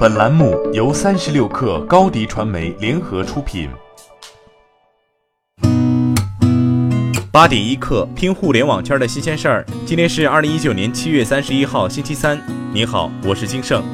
本栏目由三十六氪高低传媒联合出品。八点一刻，听互联网圈的新鲜事儿。今天是二零一九年七月三十一号，星期三。你好，我是金盛。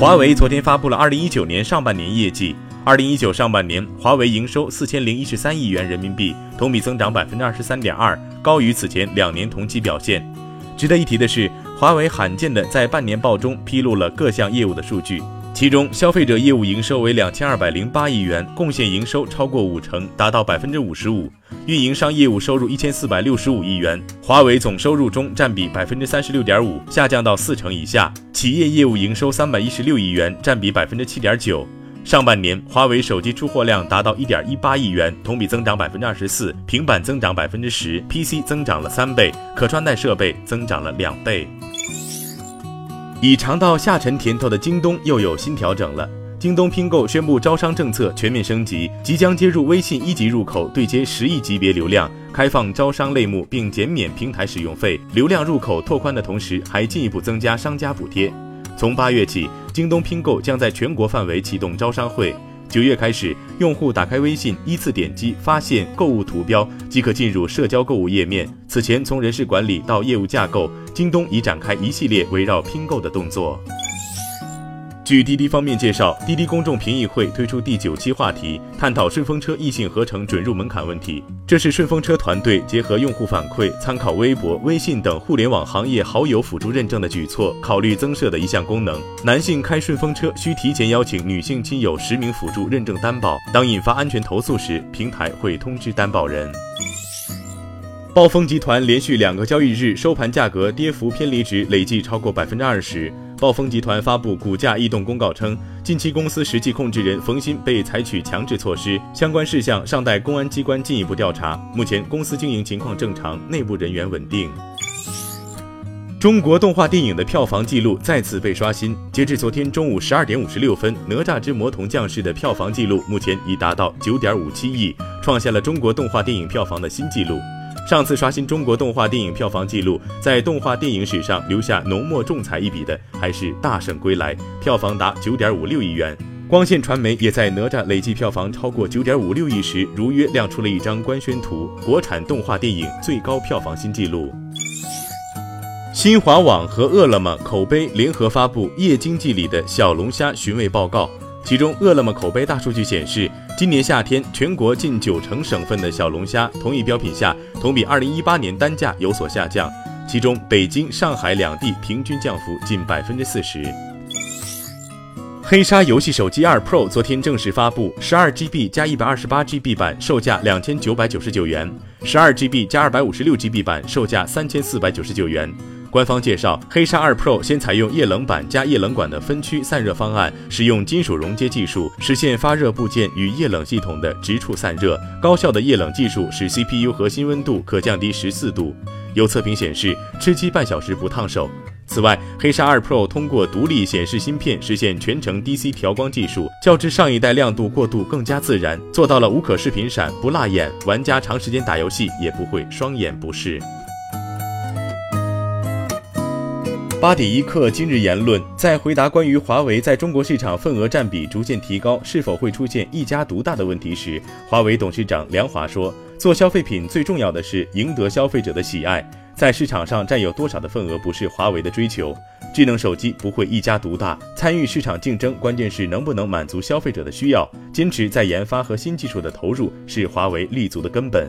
华为昨天发布了二零一九年上半年业绩。二零一九上半年，华为营收四千零一十三亿元人民币，同比增长百分之二十三点二，高于此前两年同期表现。值得一提的是。华为罕见的在半年报中披露了各项业务的数据，其中消费者业务营收为两千二百零八亿元，贡献营收超过五成，达到百分之五十五；运营商业务收入一千四百六十五亿元，华为总收入中占比百分之三十六点五，下降到四成以下；企业业务营收三百一十六亿元，占比百分之七点九。上半年，华为手机出货量达到一点一八亿元，同比增长百分之二十四，平板增长百分之十，PC 增长了三倍，可穿戴设备增长了两倍。已尝到下沉甜头的京东又有新调整了。京东拼购宣布招商政策全面升级，即将接入微信一级入口，对接十亿级别流量，开放招商类目，并减免平台使用费。流量入口拓宽的同时，还进一步增加商家补贴。从八月起，京东拼购将在全国范围启动招商会。九月开始，用户打开微信，依次点击发现购物图标，即可进入社交购物页面。此前，从人事管理到业务架构，京东已展开一系列围绕拼购的动作。据滴滴方面介绍，滴滴公众评议会推出第九期话题，探讨顺风车异性合成准入门槛问题。这是顺风车团队结合用户反馈，参考微博、微信等互联网行业好友辅助认证的举措，考虑增设的一项功能。男性开顺风车需提前邀请女性亲友实名辅助认证担保，当引发安全投诉时，平台会通知担保人。暴风集团连续两个交易日收盘价格跌幅偏离值累计超过百分之二十。暴风集团发布股价异动公告称，近期公司实际控制人冯鑫被采取强制措施，相关事项尚待公安机关进一步调查。目前公司经营情况正常，内部人员稳定。中国动画电影的票房纪录再次被刷新，截至昨天中午十二点五十六分，《哪吒之魔童降世》的票房纪录目前已达到九点五七亿，创下了中国动画电影票房的新纪录。上次刷新中国动画电影票房纪录，在动画电影史上留下浓墨重彩一笔的，还是《大圣归来》，票房达九点五六亿元。光线传媒也在哪吒累计票房超过九点五六亿时，如约亮出了一张官宣图，国产动画电影最高票房新纪录。新华网和饿了么口碑联合发布夜经济里的小龙虾寻味报告。其中，饿了么口碑大数据显示，今年夏天全国近九成省份的小龙虾同一标品下，同比二零一八年单价有所下降。其中，北京、上海两地平均降幅近百分之四十。黑鲨游戏手机二 Pro 昨天正式发布，十二 GB 加一百二十八 GB 版售价两千九百九十九元，十二 GB 加二百五十六 GB 版售价三千四百九十九元。官方介绍，黑鲨二 Pro 先采用液冷板加液冷管的分区散热方案，使用金属熔接技术，实现发热部件与液冷系统的直处散热。高效的液冷技术使 CPU 核心温度可降低十四度。有测评显示，吃鸡半小时不烫手。此外，黑鲨二 Pro 通过独立显示芯片实现全程 DC 调光技术，较之上一代亮度过渡更加自然，做到了无可视频闪不辣眼，玩家长时间打游戏也不会双眼不适。八点一刻，今日言论在回答关于华为在中国市场份额占比逐渐提高，是否会出现一家独大的问题时，华为董事长梁华说：“做消费品最重要的是赢得消费者的喜爱，在市场上占有多少的份额不是华为的追求。智能手机不会一家独大，参与市场竞争，关键是能不能满足消费者的需要。坚持在研发和新技术的投入，是华为立足的根本。”